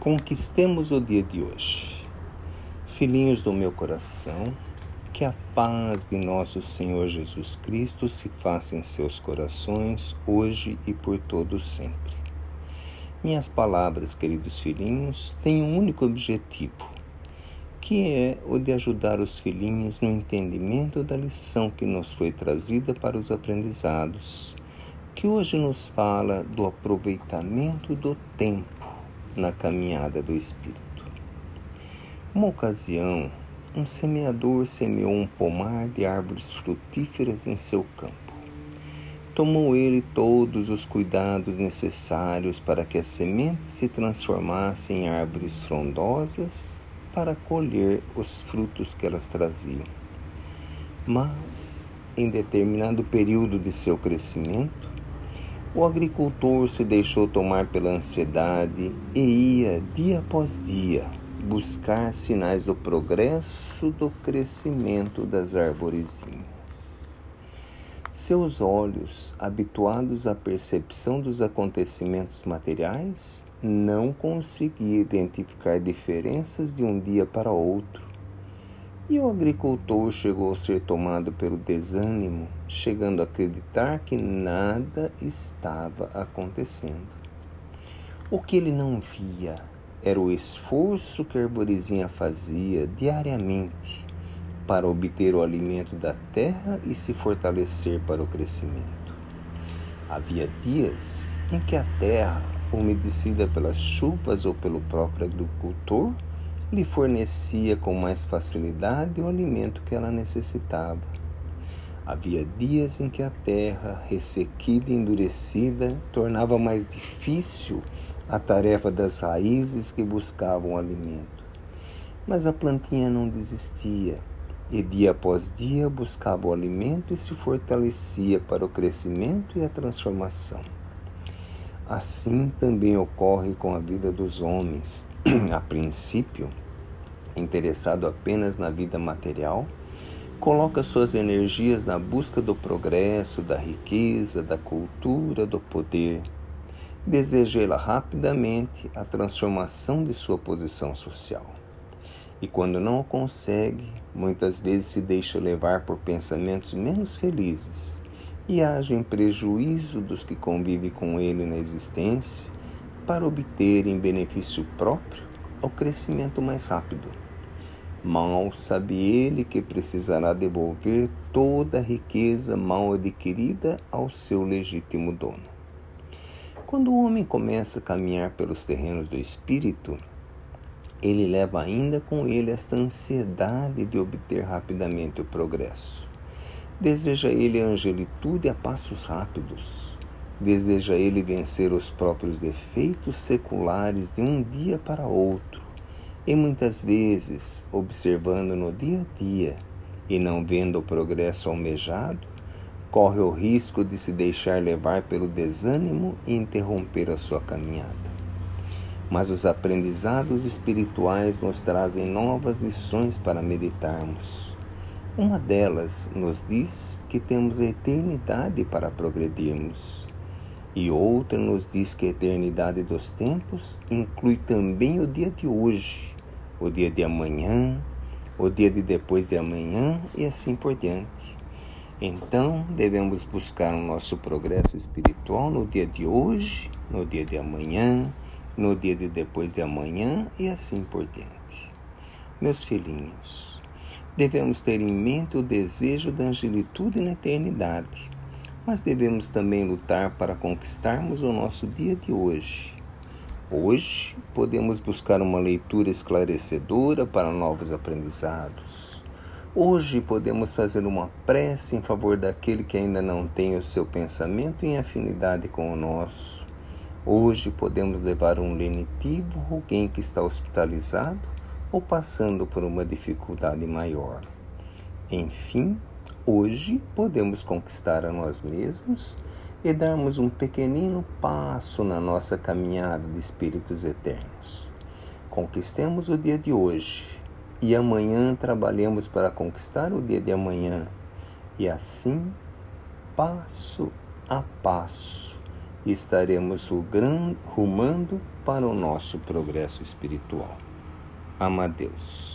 Conquistemos o dia de hoje. Filhinhos do meu coração, que a paz de nosso Senhor Jesus Cristo se faça em seus corações, hoje e por todo sempre. Minhas palavras, queridos filhinhos, têm um único objetivo, que é o de ajudar os filhinhos no entendimento da lição que nos foi trazida para os aprendizados, que hoje nos fala do aproveitamento do tempo na caminhada do Espírito. Uma ocasião, um semeador semeou um pomar de árvores frutíferas em seu campo. Tomou ele todos os cuidados necessários para que as sementes se transformassem em árvores frondosas para colher os frutos que elas traziam. Mas, em determinado período de seu crescimento, o agricultor se deixou tomar pela ansiedade e ia, dia após dia, buscar sinais do progresso do crescimento das arvorezinhas. Seus olhos, habituados à percepção dos acontecimentos materiais, não conseguiam identificar diferenças de um dia para outro e o agricultor chegou a ser tomado pelo desânimo, chegando a acreditar que nada estava acontecendo. O que ele não via era o esforço que a arvorezinha fazia diariamente para obter o alimento da terra e se fortalecer para o crescimento. Havia dias em que a terra, umedecida pelas chuvas ou pelo próprio agricultor, lhe fornecia com mais facilidade o alimento que ela necessitava. Havia dias em que a terra, ressequida e endurecida, tornava mais difícil a tarefa das raízes que buscavam alimento. Mas a plantinha não desistia e dia após dia buscava o alimento e se fortalecia para o crescimento e a transformação. Assim também ocorre com a vida dos homens. a princípio, interessado apenas na vida material, coloca suas energias na busca do progresso, da riqueza, da cultura, do poder. Deseja rapidamente a transformação de sua posição social. E quando não o consegue, muitas vezes se deixa levar por pensamentos menos felizes e age em prejuízo dos que convivem com ele na existência para obter em benefício próprio o crescimento mais rápido. Mal sabe ele que precisará devolver toda a riqueza mal adquirida ao seu legítimo dono. Quando o homem começa a caminhar pelos terrenos do espírito, ele leva ainda com ele esta ansiedade de obter rapidamente o progresso. Deseja ele a angelitude a passos rápidos. Deseja ele vencer os próprios defeitos seculares de um dia para outro e muitas vezes, observando no dia a dia e não vendo o progresso almejado, corre o risco de se deixar levar pelo desânimo e interromper a sua caminhada. Mas os aprendizados espirituais nos trazem novas lições para meditarmos. Uma delas nos diz que temos a eternidade para progredirmos e outra nos diz que a eternidade dos tempos inclui também o dia de hoje, o dia de amanhã, o dia de depois de amanhã e assim por diante. Então, devemos buscar o nosso progresso espiritual no dia de hoje, no dia de amanhã, no dia de depois de amanhã e assim por diante. Meus filhinhos, devemos ter em mente o desejo da angelitude na eternidade mas devemos também lutar para conquistarmos o nosso dia de hoje. Hoje podemos buscar uma leitura esclarecedora para novos aprendizados. Hoje podemos fazer uma prece em favor daquele que ainda não tem o seu pensamento em afinidade com o nosso. Hoje podemos levar um lenitivo a alguém que está hospitalizado ou passando por uma dificuldade maior. Enfim, Hoje podemos conquistar a nós mesmos e darmos um pequenino passo na nossa caminhada de espíritos eternos. Conquistemos o dia de hoje e amanhã trabalhemos para conquistar o dia de amanhã, e assim, passo a passo, estaremos rumando para o nosso progresso espiritual. Amadeus.